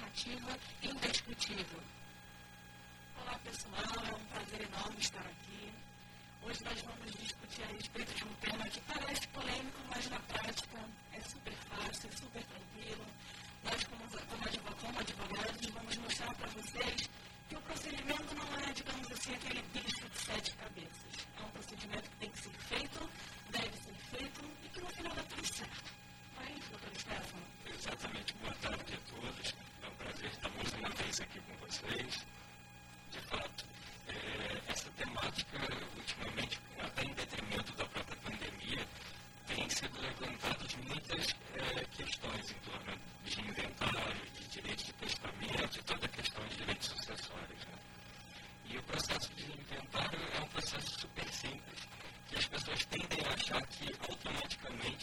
narrativa indiscutível. Olá pessoal, é um prazer enorme estar aqui. Hoje nós vamos discutir a respeito de um tema que parece polêmico, mas na prática é super fácil, é super tranquilo. Nós, como, como advogados, vamos mostrar para vocês que o procedimento não é, digamos assim, aquele bicho de sete cabeças. É um procedimento que tem que ser feito, deve ser feito e que no final dá tudo certo. Não é isso, doutor Stefano? Exatamente. Boa tarde a todos minha vez aqui com vocês. De fato, é, essa temática, ultimamente, até em detrimento da própria pandemia, tem sido levantada de muitas é, questões em torno de inventário, de direito de testamento, de toda a questão de direitos sucessórios. Né? E o processo de inventário é um processo super simples, que as pessoas tendem a achar que automaticamente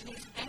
and he's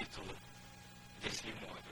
título desse imóvel.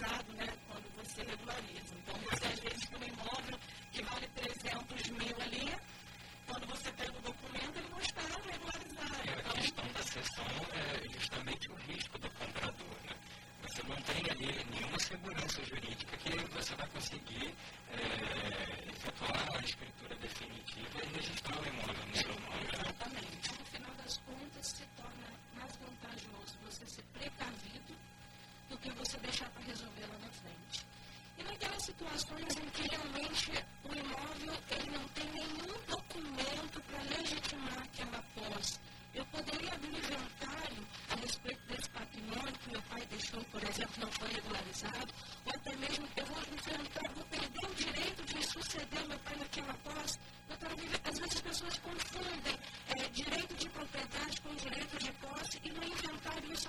God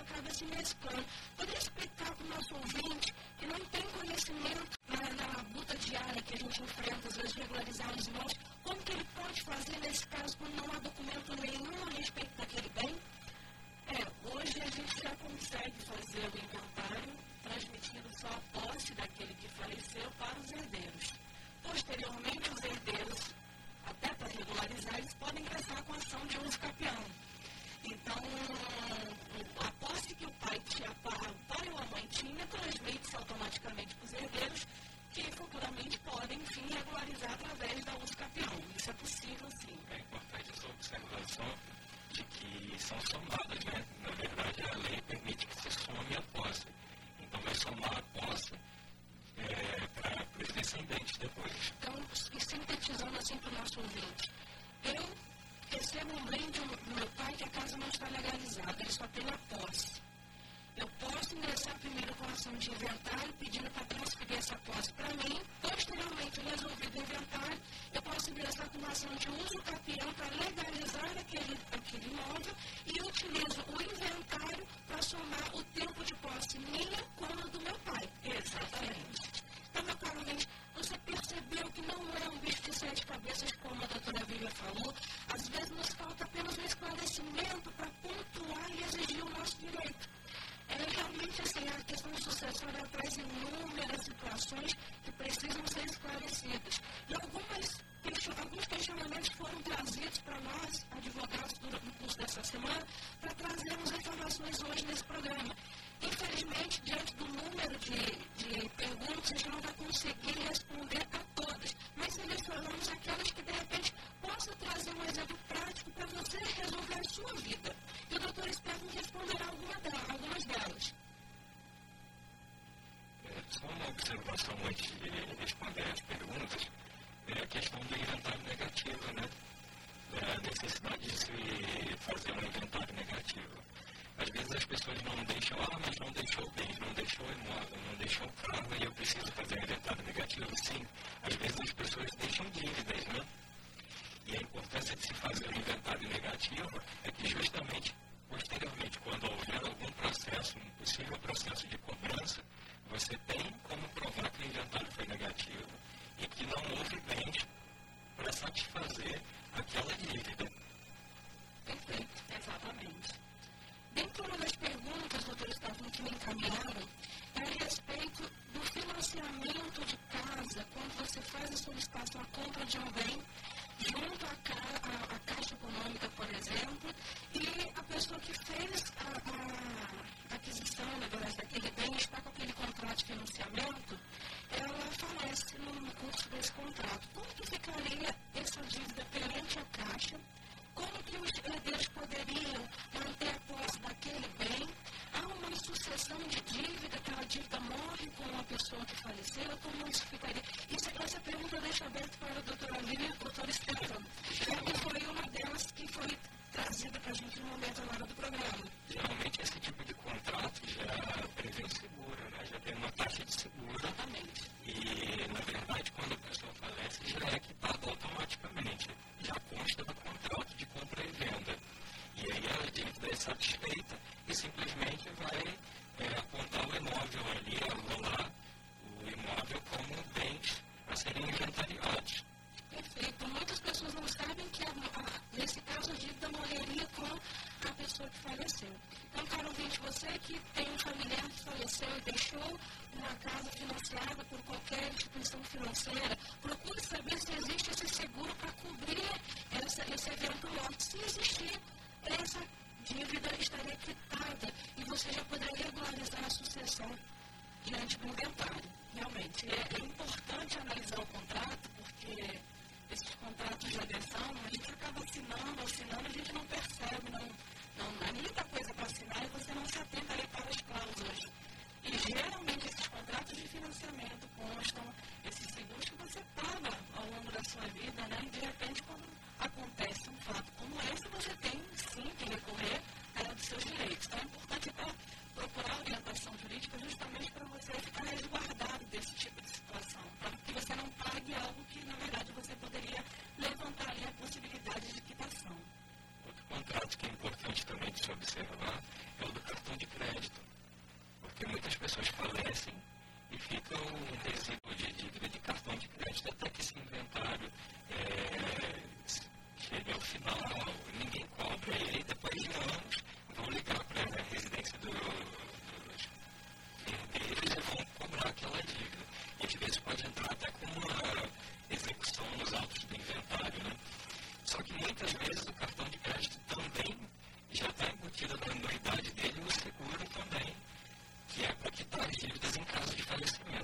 através de uma escola. Poder explicar para o nosso ouvinte que não tem conhecimento assim para o nosso ouvinte. Eu recebo um bem do, meu pai que a casa não está legalizada, ele só tem a posse. Eu posso ingressar primeiro com ação de inventário, pedindo para transferir essa posse para mim. Posteriormente, resolvido o inventário, eu posso ingressar com uma ação de uso capião para legalizar aquele, aquele imóvel e utilizo o inventário para somar o tempo de posse minha com o do meu pai. Exatamente naturalmente, você percebeu que não é um bicho de sete cabeças, como a doutora Vila falou. Às vezes nos falta apenas um esclarecimento para pontuar e exigir o nosso direito. É realmente assim, a questão sucessória traz inúmeras situações que precisam ser esclarecidas. E algumas, alguns questionamentos foram trazidos para nós, advogados, durante o curso dessa semana, para trazermos informações hoje nesse programa. Infelizmente, diante do número de seguir as quem.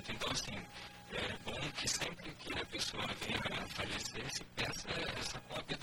Então, assim, é bom que sempre que a pessoa venha a falecer, se peça essa cópia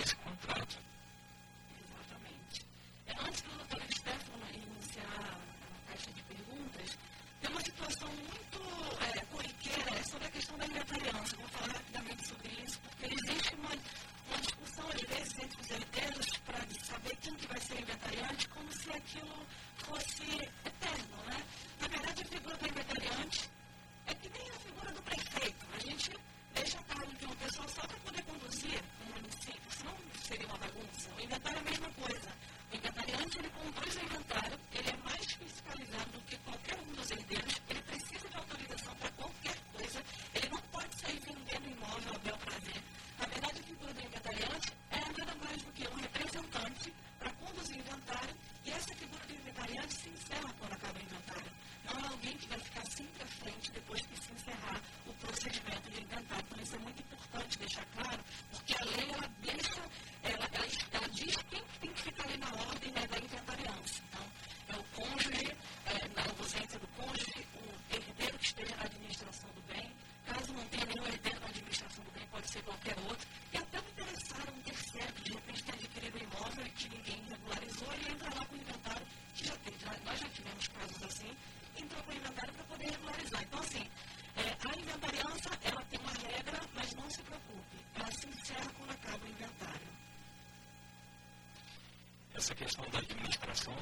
essa questão da administração,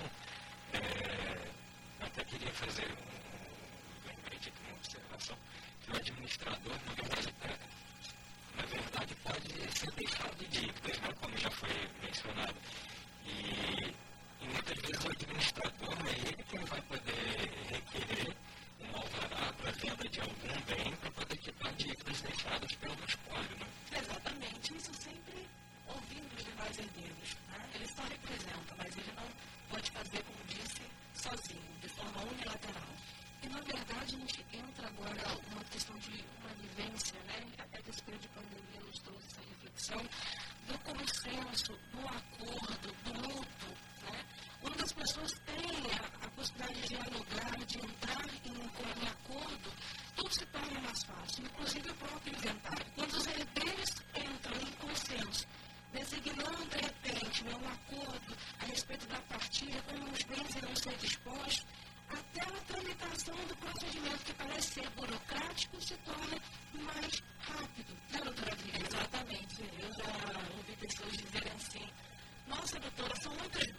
é, até queria fazer um lembrete aqui, uma observação, que o administrador, na verdade, é, na verdade pode ser deixado dívidas, né, como já foi mencionado. E, e muitas vezes o administrador é ele quem vai poder requerer um alvará para venda de algum bem para poder quitar dívidas deixadas pelo espólio. Né? Exatamente. Isso sempre ouvindo os demais herdeiros. Né? Ele só representa, mas ele não pode fazer, como disse, sozinho, de forma unilateral. E, na verdade, a gente entra agora uma questão de uma vivência, né? até desse período de pandemia nos trouxe essa reflexão, do consenso, do acordo, do luto. Né? Quando as pessoas têm a, a possibilidade de dialogar, de entrar em, em acordo, tudo se torna mais fácil, inclusive o próprio inventário. Quando os herdeiros entram em consenso, designando, de repente, né, um acordo a respeito da partilha, como os ser dispostos, até a tramitação do procedimento que parece ser burocrático se torna mais rápido. Né, doutora? Exatamente. Eu já ouvi pessoas dizerem assim, nossa, doutora, são muitos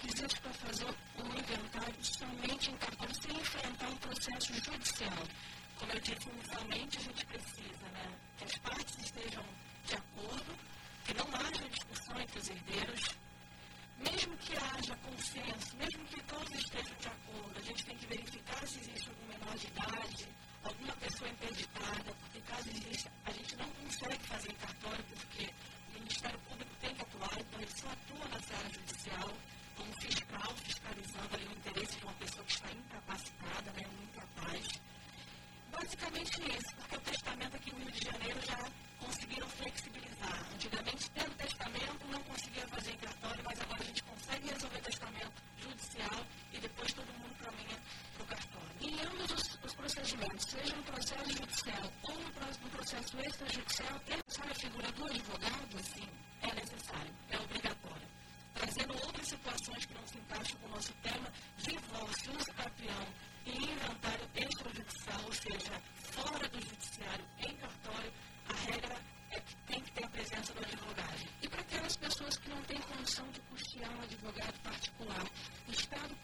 requisitos para fazer um inventário somente em cartório, sem enfrentar um processo judicial? Como eu disse inicialmente, a gente precisa né, que as partes estejam de acordo, que não haja discussão entre os herdeiros, mesmo que haja consenso, mesmo que todos estejam de acordo, a gente tem que verificar se existe algum menor de idade, alguma pessoa interditada, porque caso exista, a gente não consegue fazer em cartório, porque o Ministério Público tem que atuar, então ele só atua na seara judicial, fiscal, fiscalizando ali o interesse de uma pessoa que está incapacitada, né, incapaz. Basicamente isso, porque o testamento aqui no Rio de Janeiro já conseguiram flexibilizar. Antigamente, tendo testamento, não conseguia fazer em cartório, mas agora a gente consegue resolver testamento judicial e depois todo mundo caminha para o cartório. E em ambos os, os, procedimentos, seja no processo judicial ou no, no processo extrajudicial, é a figura do advogado? Sim, é necessário, é obrigatório. Trazendo outras situações que não se encaixam com o nosso tema, divórcio, uso capião e inventário extrajudicial, ou seja, fora do judiciário, em cartório, a regra é que tem que ter a presença do advogado. E para aquelas pessoas que não têm condição de custear um advogado particular, o Estado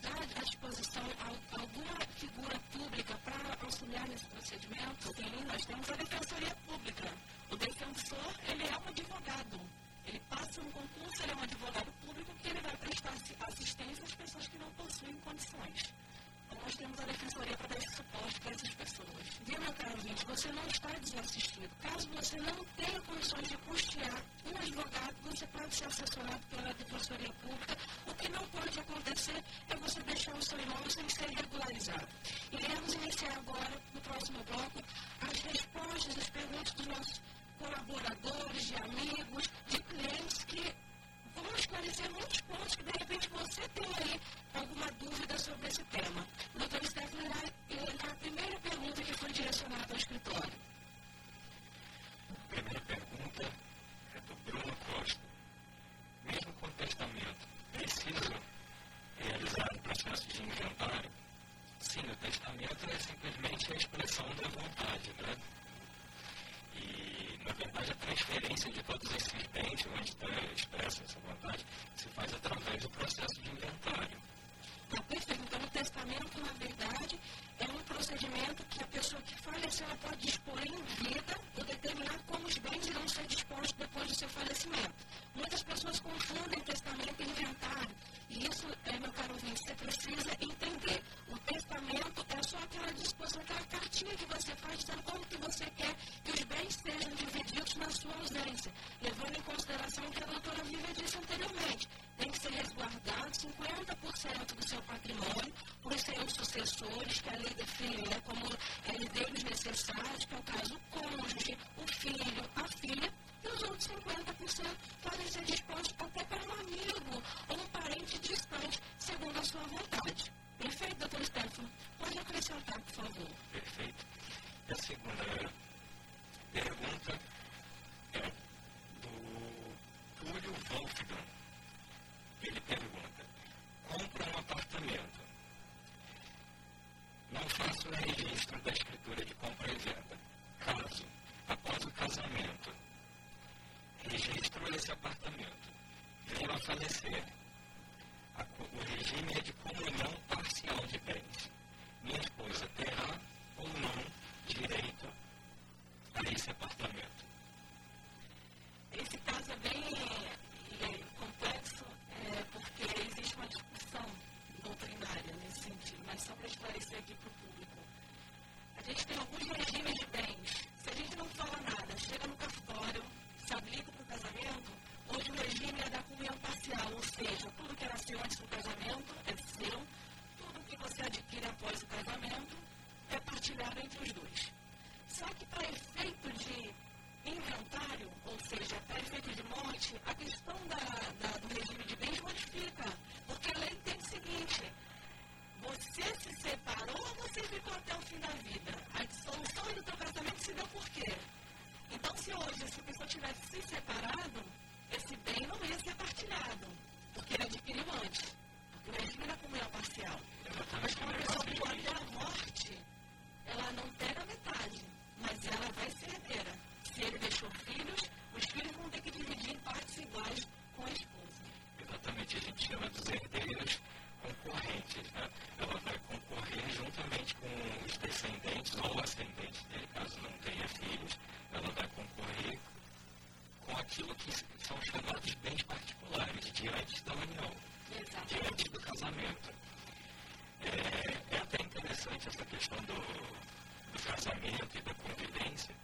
dá à disposição alguma figura pública para auxiliar nesse procedimento? Sim, nós temos a Defensoria Pública. O defensor, ele é um advogado. Ele passa um concurso, ele é um advogado público que ele vai prestar assistência às pessoas que não possuem condições. Então, nós temos a defensoria para dar esse suporte para essas pessoas. Viu, meu caro ouvinte, você não está desassistido. Caso você não tenha condições de custear um advogado, você pode ser assessorado pela defensoria pública. O que não pode acontecer é você deixar o seu imóvel sem ser regularizado. Iremos iniciar agora, no próximo bloco, as respostas às perguntas dos nossos colaboradores, de amigos, de clientes que vão esclarecer muitos pontos que de repente você tem aí alguma dúvida sobre esse tema. O doutor Stephanie irá a primeira pergunta que foi direcionada ao escritório. A primeira pergunta é do Bruno Costa. Mesmo com testamento, precisa realizar o processo de inventário? Sim, o testamento é simplesmente a expressão da vontade, né? E, na verdade, a transferência de todos esses bens, onde expressa essa vontade, se faz através do processo de inventário. Tá perfeito. Então, o testamento, na verdade, é um procedimento que a pessoa que faleceu ela pode dispor em vida ou determinar como os bens irão ser dispostos depois do seu falecimento. Muitas pessoas confundem testamento e inventário. E isso, é, meu caro ouvinte, você precisa entender. O testamento é só aquela disposição, aquela cartinha que você faz dizendo como que você quer que os bens sejam divididos na sua ausência, levando em consideração o que a doutora Vivian disse anteriormente. Tem que ser resguardado 50% 30% do seu patrimônio para os seus sucessores, que a lei define né, como herdeiros necessários, que é o caso do cônjuge, o filho, a filha, e os outros 50% podem ser dispostos até para um amigo ou um parente distante, segundo a sua vontade. Perfeito, doutor Stefano? Pode acrescentar, por favor. Perfeito. E a segunda pergunta é do Túlio Wolfgang. Ele pergunta, compra um apartamento. Não faço o registro da escritura de compra e venda. Caso, após o casamento, registro esse apartamento. Venho a falecer. O regime é de comunhão parcial de bens. Minha esposa terá ou não separou ou você ficou até o fim da vida? A dissolução do teu casamento se deu por quê? Então, se hoje essa pessoa tivesse se separado, esse bem não ia ser partilhado, porque ele adquiriu antes. Porque o regime da comunhão parcial. Mas quando a pessoa ficou até a morte, ela não pega metade, mas ela vai ser herdeira. Se ele deixou filhos, os filhos vão ter que dividir em partes iguais com a esposa. Exatamente, a gente chama dos herdeiros concorrentes. Né? Ela vai juntamente com os descendentes ou ascendentes dele, caso não tenha filhos, ela vai concorrer com aquilo que são chamados bens particulares diante da união, diante do casamento. É, é até interessante essa questão do, do casamento e da convivência,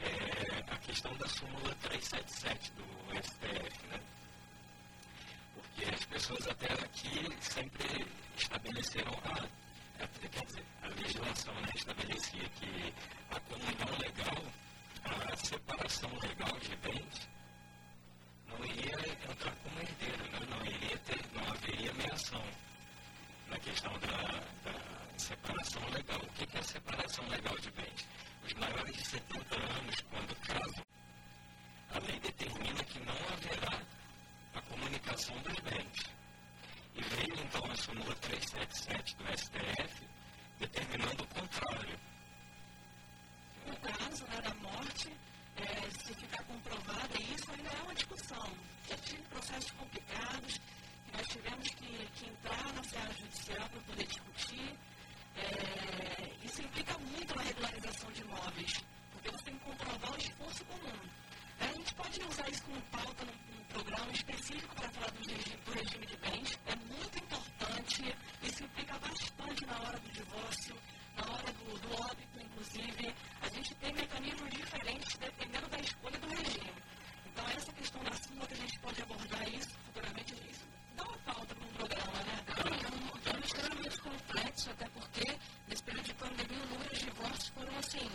é, a questão da súmula 377 do STF, né? Porque as pessoas até aqui sempre estabeleceram a, a quer dizer, a legislação né, estabelecia que a comunhão legal, a separação legal de bens, não iria entrar como herdeiro, né? não iria ter, não haveria meação na questão da, da separação legal. O que é separação legal de bens? Os maiores de 70 anos, quando casam, a lei determina que não haverá a comunicação dos bens. E veio então a súmula 377 do STF determinando o contrário. No caso né, da morte, é, se ficar comprovada, isso ainda é uma discussão. Já tive processos complicados, nós tivemos que, que entrar na seara judicial para poder discutir. É, isso implica muito na regularização de imóveis, porque você tem que comprovar o esforço comum. A gente pode usar isso como pauta num programa específico para falar do regime, do regime de bens. É muito importante, isso implica bastante na hora do divórcio, na hora do, do óbito, inclusive. A gente tem mecanismos diferentes dependendo da escolha do regime. Então, essa questão da súmula que a gente pode abordar isso futuramente, isso dá uma pauta para um programa, né? É um tema extremamente complexo, até porque nesse período de pandemia o número de divórcios foram assim,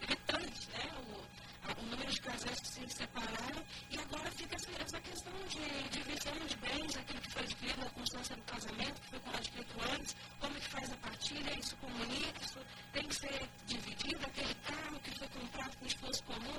gritantes, né? O, o número de casais que se separaram essa, essa questão de divisão de bens, aquilo que foi adquirido na constância do casamento, que foi adquirido antes, como que faz a partilha, isso comunica, isso tem que ser dividido, aquele carro que foi comprado com esforço comum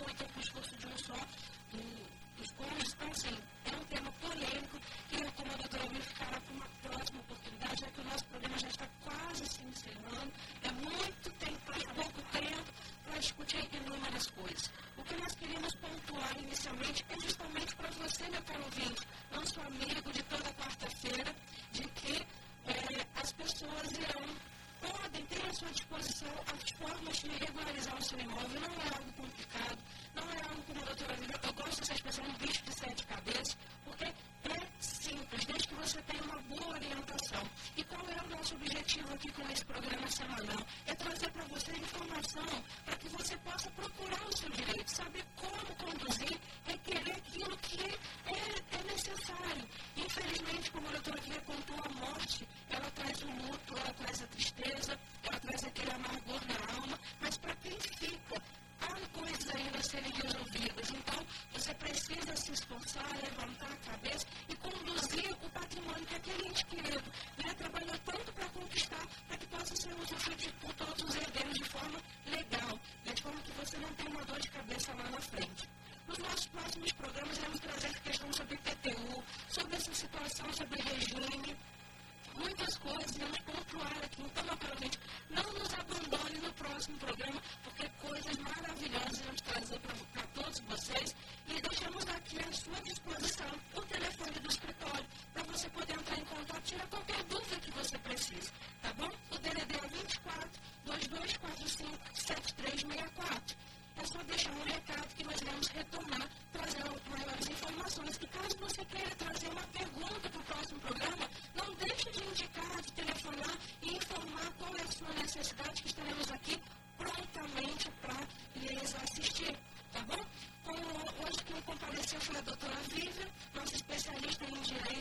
Essa foi a doutora Vivian, nossa especialista em direito.